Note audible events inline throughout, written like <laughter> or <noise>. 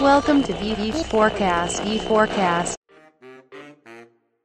Welcome to VV Forecast. V Forecast.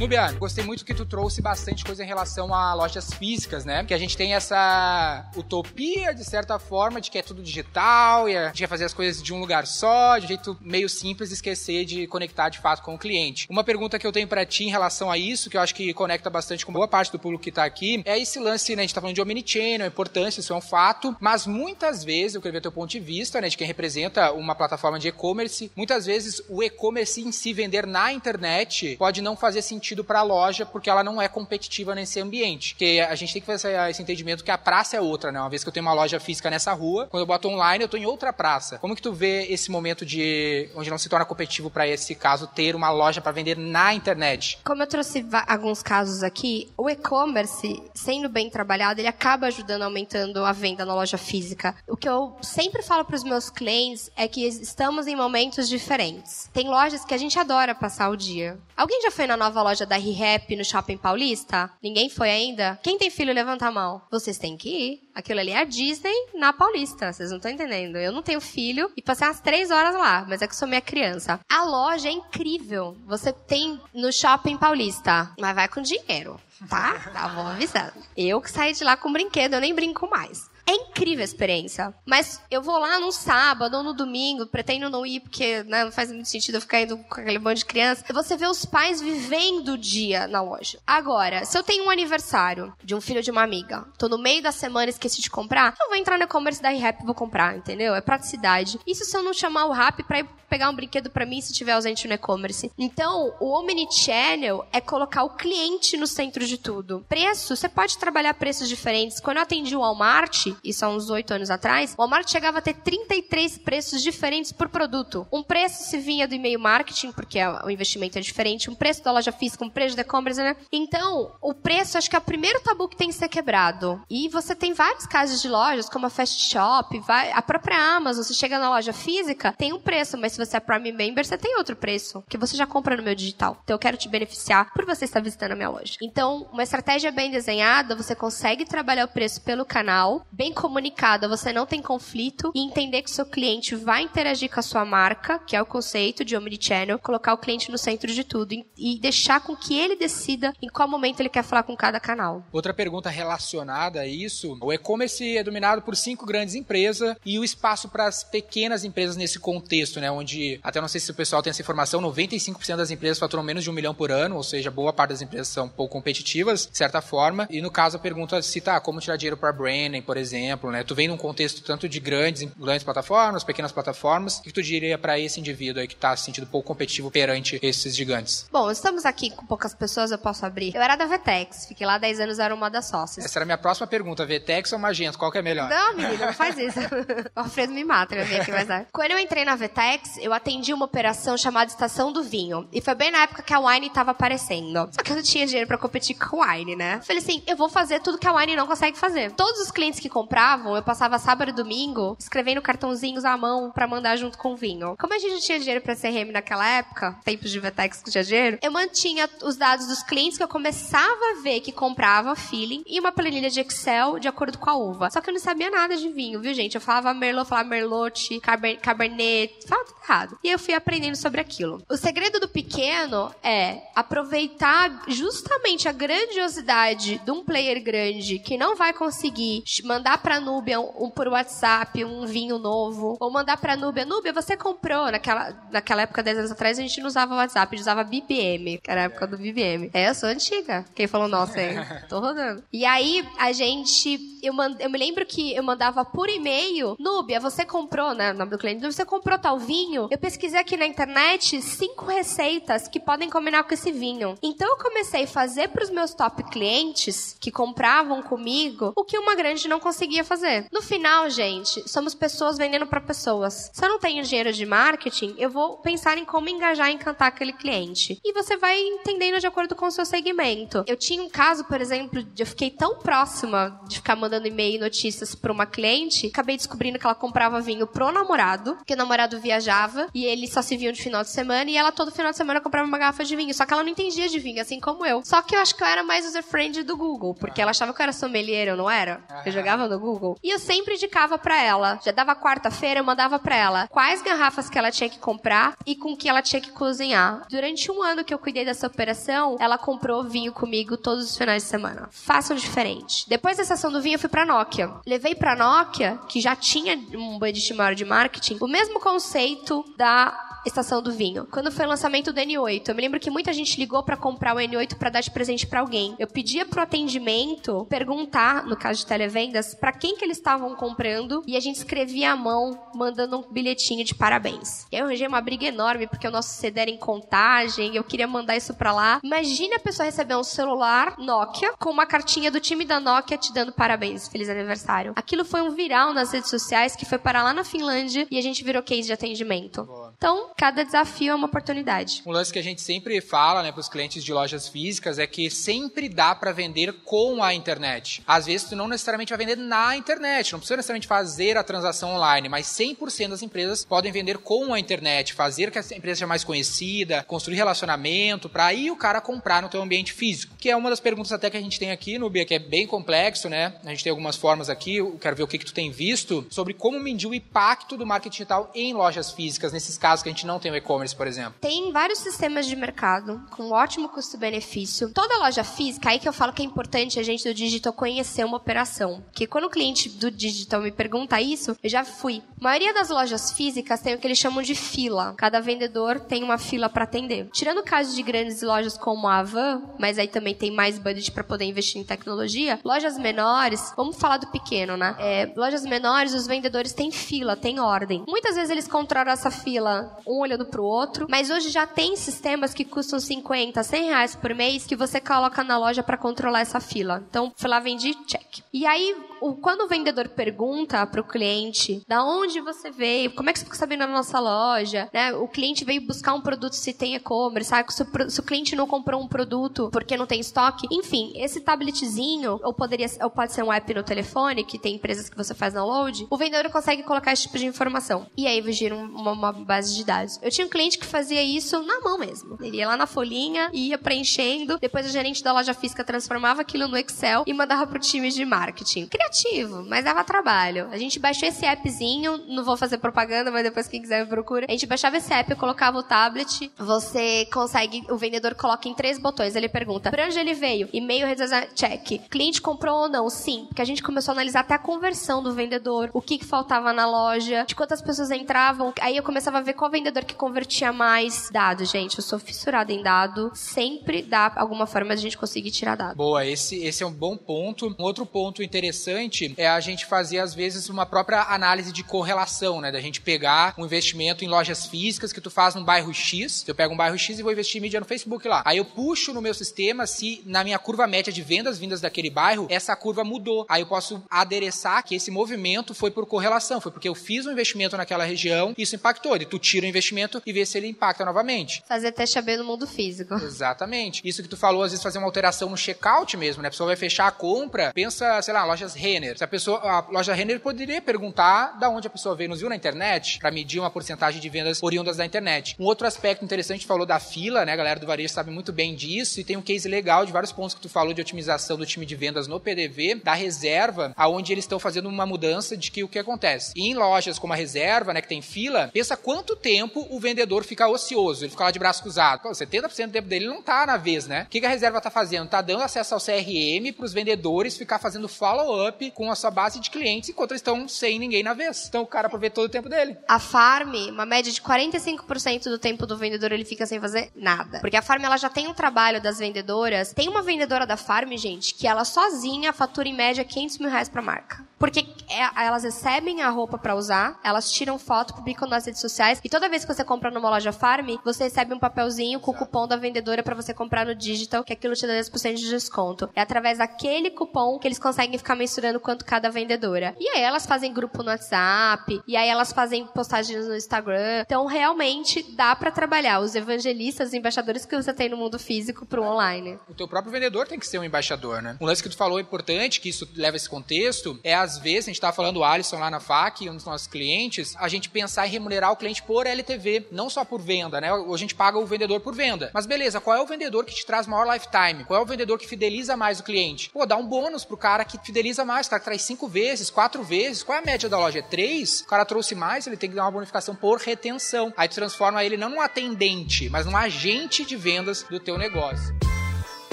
Nubiano, gostei muito que tu trouxe bastante coisa em relação a lojas físicas, né? Que a gente tem essa utopia, de certa forma, de que é tudo digital e a gente quer fazer as coisas de um lugar só, de um jeito meio simples, esquecer de conectar de fato com o cliente. Uma pergunta que eu tenho para ti em relação a isso, que eu acho que conecta bastante com boa parte do público que tá aqui, é esse lance, né? A gente tá falando de omnichannel, importância, isso é um fato, mas muitas vezes, eu queria ver teu ponto de vista, né? De quem representa uma plataforma de e-commerce, muitas vezes o e-commerce em si vender na internet pode não fazer sentido sentido para a loja porque ela não é competitiva nesse ambiente. Porque a gente tem que fazer esse entendimento que a praça é outra, né? Uma vez que eu tenho uma loja física nessa rua, quando eu boto online, eu tô em outra praça. Como que tu vê esse momento de onde não se torna competitivo para esse caso ter uma loja para vender na internet? Como eu trouxe alguns casos aqui, o e-commerce, sendo bem trabalhado, ele acaba ajudando aumentando a venda na loja física. O que eu sempre falo para os meus clientes é que estamos em momentos diferentes. Tem lojas que a gente adora passar o dia. Alguém já foi na nova loja da ReHap no Shopping Paulista? Ninguém foi ainda? Quem tem filho, levanta a mão. Vocês têm que ir. Aquilo ali é a Disney na Paulista. Vocês não estão entendendo. Eu não tenho filho e passei umas três horas lá, mas é que sou minha criança. A loja é incrível. Você tem no Shopping Paulista, mas vai com dinheiro, tá? Tá, vou avisando. Eu que saí de lá com brinquedo, eu nem brinco mais. É incrível a experiência. Mas eu vou lá no sábado ou no domingo, pretendo não ir porque né, não faz muito sentido eu ficar indo com aquele bando de criança. Você vê os pais vivendo o dia na loja. Agora, se eu tenho um aniversário de um filho de uma amiga, tô no meio da semana e esqueci de comprar, eu vou entrar no e-commerce da ReHap e vou comprar, entendeu? É praticidade. Isso se eu não chamar o Rap pra ir pegar um brinquedo para mim se tiver ausente no e-commerce. Então, o omnichannel é colocar o cliente no centro de tudo. Preço, você pode trabalhar preços diferentes. Quando eu atendi o Walmart, isso há uns oito anos atrás, o Walmart chegava a ter 33 preços diferentes por produto. Um preço se vinha do e-mail marketing, porque o investimento é diferente, um preço da loja física, um preço do e-commerce, né? Então, o preço acho que é o primeiro tabu que tem que ser quebrado. E você tem vários casos de lojas, como a Fast Shop, a própria Amazon, você chega na loja física, tem um preço, mas se você é Prime Member, você tem outro preço, que você já compra no meu digital. Então eu quero te beneficiar por você estar visitando a minha loja. Então, uma estratégia bem desenhada, você consegue trabalhar o preço pelo canal, bem comunicada, você não tem conflito e entender que o seu cliente vai interagir com a sua marca, que é o conceito de omnichannel, colocar o cliente no centro de tudo e deixar com que ele decida em qual momento ele quer falar com cada canal. Outra pergunta relacionada a isso, o e-commerce é dominado por cinco grandes empresas e o espaço para as pequenas empresas nesse contexto, né, onde até não sei se o pessoal tem essa informação, 95% das empresas faturam menos de um milhão por ano, ou seja, boa parte das empresas são pouco competitivas, de certa forma. E no caso a pergunta é se tá, como tirar dinheiro para branding, por exemplo, né? Tu vem num contexto tanto de grandes, grandes plataformas, pequenas plataformas, o que tu diria para esse indivíduo aí que está se sentindo pouco competitivo perante esses gigantes? Bom, estamos aqui com poucas pessoas, eu posso abrir. Eu era da Vetex, fiquei lá 10 anos, era uma das sócias. Essa era a minha próxima pergunta, Vetex ou Magento, qual que é melhor? Não, menina, não faz <laughs> isso. <laughs> o Alfredo me mata, eu vim aqui mais tarde. Quando eu entrei na Vetex, eu atendi uma operação chamada Estação do Vinho. E foi bem na época que a Wine estava aparecendo. Só que eu não tinha dinheiro para competir com a Wine, né? Falei assim, eu vou fazer tudo que a Wine não consegue fazer. Todos os clientes que compravam, eu passava sábado e domingo escrevendo cartãozinhos à mão para mandar junto com o vinho. Como a gente tinha dinheiro para CRM naquela época, tempos de Vetex que tinha dinheiro, eu mantinha os dados dos clientes que eu começava a ver que comprava feeling e uma planilha de Excel de acordo com a uva. Só que eu não sabia nada de vinho, viu, gente? Eu falava Merlot, falava Merlot, Cabernet, falava tudo errado. E eu fui aprendendo sobre aquilo. O segredo do pequeno é aproveitar justamente a grandiosidade de um player grande que não vai conseguir mandar pra Núbia um, um por WhatsApp um vinho novo, ou mandar pra Núbia, Núbia, você comprou naquela, naquela época, 10 anos atrás, a gente não usava WhatsApp, a gente usava BBM, que era a época do BBM. É, eu sou antiga. Quem falou nossa aí? <laughs> Tô rodando. E aí, a gente, eu, mand, eu me lembro que eu mandava por e-mail, Núbia, você comprou, né, o nome do cliente, você comprou tal vinho? Eu pesquisei aqui na internet cinco receitas que podem combinar com esse vinho. Então eu comecei a fazer para os meus top clientes que compravam comigo o que uma grande não conseguia fazer. No final, gente, somos pessoas vendendo para pessoas. Se eu não tenho dinheiro de marketing, eu vou pensar em como engajar e encantar aquele cliente. E você vai entendendo de acordo com o seu segmento. Eu tinha um caso, por exemplo, de eu fiquei tão próxima de ficar mandando e-mail e notícias para uma cliente, acabei descobrindo que ela comprava vinho pro namorado, que o namorado viajava e ele só se viam de final de semana e ela todo final de semana comprava uma garrafa de vinho. Só que ela não entendia de vinho, assim como eu. Só que eu acho que eu era mais user-friend do Google, porque ela achava que eu era sommelier, eu não era. Eu jogava no Google. E eu sempre indicava para ela. Já dava quarta-feira, eu mandava para ela quais garrafas que ela tinha que comprar e com que ela tinha que cozinhar. Durante um ano que eu cuidei dessa operação, ela comprou vinho comigo todos os finais de semana. Façam diferente. Depois da sessão do vinho, eu fui pra Nokia. Levei pra Nokia, que já tinha um budget maior de marketing, o mesmo conceito da estação do vinho. Quando foi o lançamento do N8, eu me lembro que muita gente ligou para comprar o N8 para dar de presente para alguém. Eu pedia pro atendimento perguntar, no caso de televendas, para quem que eles estavam comprando e a gente escrevia à mão, mandando um bilhetinho de parabéns. E aí eu arranjei uma briga enorme porque o nosso CD era em contagem, eu queria mandar isso para lá. Imagine a pessoa receber um celular Nokia com uma cartinha do time da Nokia te dando parabéns, feliz aniversário. Aquilo foi um viral nas redes sociais que foi para lá na Finlândia e a gente virou case de atendimento. Então, cada desafio é uma oportunidade. Um lance que a gente sempre fala, né, para os clientes de lojas físicas é que sempre dá para vender com a internet. Às vezes tu não necessariamente vai vender na internet, não precisa necessariamente fazer a transação online, mas 100% das empresas podem vender com a internet, fazer que a empresa seja mais conhecida, construir relacionamento, para aí o cara comprar no teu ambiente físico. Que é uma das perguntas até que a gente tem aqui no Bia, que é bem complexo, né? A gente tem algumas formas aqui, eu quero ver o que que tu tem visto sobre como medir o impacto do marketing digital em lojas físicas, nesses casos que a gente não tem o e-commerce, por exemplo. Tem vários sistemas de mercado com ótimo custo-benefício. Toda loja física, aí que eu falo que é importante a gente do digital conhecer uma operação. Porque quando o cliente do digital me pergunta isso, eu já fui. A maioria das lojas físicas tem o que eles chamam de fila. Cada vendedor tem uma fila para atender. Tirando o caso de grandes lojas como a Avan, mas aí também tem mais budget para poder investir em tecnologia, lojas menores, vamos falar do pequeno, né? É, lojas menores, os vendedores têm fila, têm ordem. Muitas vezes eles controlam essa fila um olhando pro outro, mas hoje já tem sistemas que custam 50, 100 reais por mês que você coloca na loja para controlar essa fila. Então, fui lá, vendi, check. E aí, o, quando o vendedor pergunta pro cliente da onde você veio, como é que você ficou sabendo da nossa loja, né? O cliente veio buscar um produto se tem e-commerce, sabe? Se, o- se o cliente não comprou um produto porque não tem estoque, enfim, esse tabletzinho, ou poderia, ou pode ser um app no telefone, que tem empresas que você faz download, o vendedor consegue colocar esse tipo de informação. E aí gira um- uma, uma base de dados. Eu tinha um cliente que fazia isso na mão mesmo. Ele ia lá na folhinha, ia preenchendo, depois o gerente da loja física transformava aquilo no Excel e mandava pro time de marketing. Criativo, mas dava trabalho. A gente baixou esse appzinho, não vou fazer propaganda, mas depois quem quiser me procura. A gente baixava esse app, colocava o tablet, você consegue, o vendedor coloca em três botões, ele pergunta, pra onde ele veio? E-mail, redes sociais, check. Cliente comprou ou não? Sim, porque a gente começou a analisar até a conversão do vendedor, o que, que faltava na loja, de quantas pessoas entravam, aí eu começava a ver qual vendedor que convertia mais dados, gente. Eu sou fissurada em dado, sempre dá alguma forma de a gente conseguir tirar dado. Boa, esse, esse é um bom ponto. Um outro ponto interessante é a gente fazer, às vezes, uma própria análise de correlação, né? Da gente pegar um investimento em lojas físicas que tu faz num bairro X. Eu pego um bairro X e vou investir em mídia no Facebook lá. Aí eu puxo no meu sistema se na minha curva média de vendas vindas daquele bairro, essa curva mudou. Aí eu posso adereçar que esse movimento foi por correlação, foi porque eu fiz um investimento naquela região e isso impactou. E tu tira o investimento e vê se ele impacta novamente. Fazer teste AB no mundo físico. <laughs> Exatamente. Isso que tu falou, às vezes fazer uma alteração no checkout mesmo, né? A pessoa vai fechar a compra, pensa, sei lá, lojas Renner. Se a pessoa, a loja Renner poderia perguntar da onde a pessoa veio, nos viu na internet, para medir uma porcentagem de vendas oriundas da internet. Um outro aspecto interessante, falou da fila, né? A galera do varejo sabe muito bem disso e tem um case legal de vários pontos que tu falou de otimização do time de vendas no PDV, da reserva, aonde eles estão fazendo uma mudança de que o que acontece. E em lojas como a reserva, né, que tem fila, pensa quanto tempo o vendedor fica ocioso, ele fica lá de braço cruzado. Pô, 70% do tempo dele não tá na vez, né? O que que a reserva tá fazendo? Tá dando acesso ao CRM pros vendedores ficar fazendo follow-up com a sua base de clientes enquanto eles estão sem ninguém na vez. Então o cara aproveita todo o tempo dele. A farm, uma média de 45% do tempo do vendedor ele fica sem fazer nada. Porque a farm ela já tem um trabalho das vendedoras. Tem uma vendedora da farm, gente, que ela sozinha fatura em média 500 mil reais pra marca. Porque é- elas recebem a roupa pra usar, elas tiram foto, publicam nas redes sociais e toda vez que você compra numa loja farm, você recebe um papelzinho com o cupom da vendedora pra você comprar no digital, que aquilo te dá 10% de desconto. É através daquele cupom que eles conseguem ficar mensurando quanto cada vendedora. E aí elas fazem grupo no WhatsApp, e aí elas fazem postagens no Instagram. Então realmente dá pra trabalhar os evangelistas, os embaixadores que você tem no mundo físico pro online. O teu próprio vendedor tem que ser um embaixador, né? Um lance que tu falou importante, que isso leva esse contexto, é às vezes, a gente tava falando do Alisson lá na FAC, um dos nossos clientes, a gente pensar em remunerar o cliente por LTV, não só por venda, né? A gente paga o vendedor por venda. Mas beleza, qual é o vendedor que te traz maior lifetime? Qual é o vendedor que fideliza mais o cliente? Pô, dá um bônus pro cara que fideliza mais. O cara traz cinco vezes, quatro vezes. Qual é a média da loja? É três? O cara trouxe mais, ele tem que dar uma bonificação por retenção. Aí tu transforma ele não num atendente, mas num agente de vendas do teu negócio.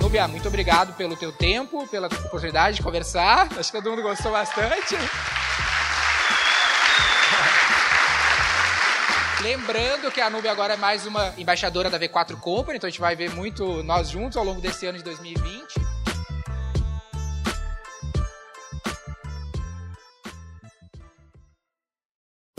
Nubia, muito obrigado pelo teu tempo, pela oportunidade de conversar. Acho que todo mundo gostou bastante. Lembrando que a Nubia agora é mais uma embaixadora da V4 Company, então a gente vai ver muito nós juntos ao longo desse ano de 2020.